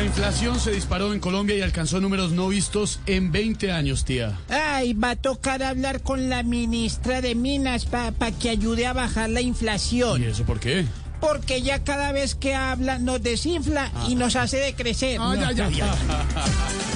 La inflación se disparó en Colombia y alcanzó números no vistos en 20 años, tía. Ay, va a tocar hablar con la ministra de Minas para que ayude a bajar la ¿Y inflación. eso por qué? Porque ya cada vez que habla nos desinfla y nos hace decrecer. Ah, ya, ya, ya.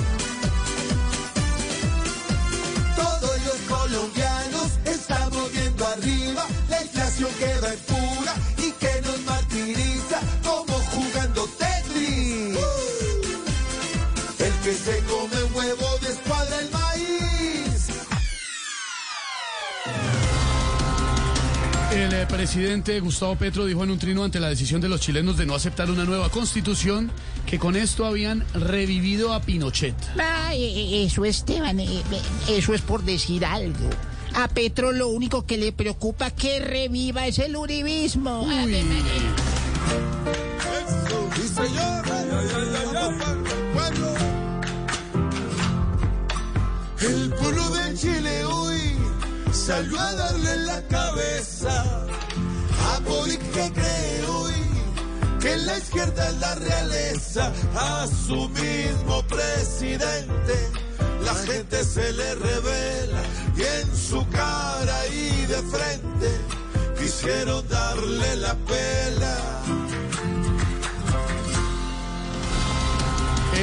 El que se come un huevo descuadra el maíz. El eh, presidente Gustavo Petro dijo en un trino ante la decisión de los chilenos de no aceptar una nueva constitución que con esto habían revivido a Pinochet. Ay, eh, eso, Esteban, eh, eso es por decir algo. A Petro lo único que le preocupa que reviva es el uribismo. Ave salió a darle la cabeza a Boric que cree hoy que la izquierda es la realeza a su mismo presidente. La gente se le revela y en su cara y de frente quisieron darle la pela.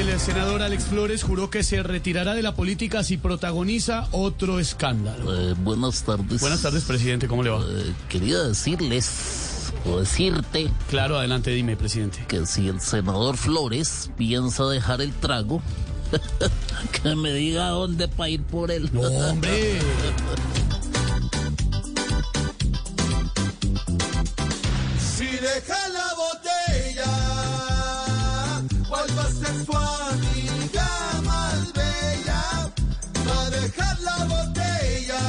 El senador Alex Flores juró que se retirará de la política si protagoniza otro escándalo. Eh, buenas tardes. Buenas tardes, presidente, ¿cómo le va? Eh, quería decirles o decirte Claro, adelante, dime, presidente. que si el senador Flores piensa dejar el trago, que me diga dónde para ir por él. No, hombre. Si deja su amiga más bella, a dejar la botella.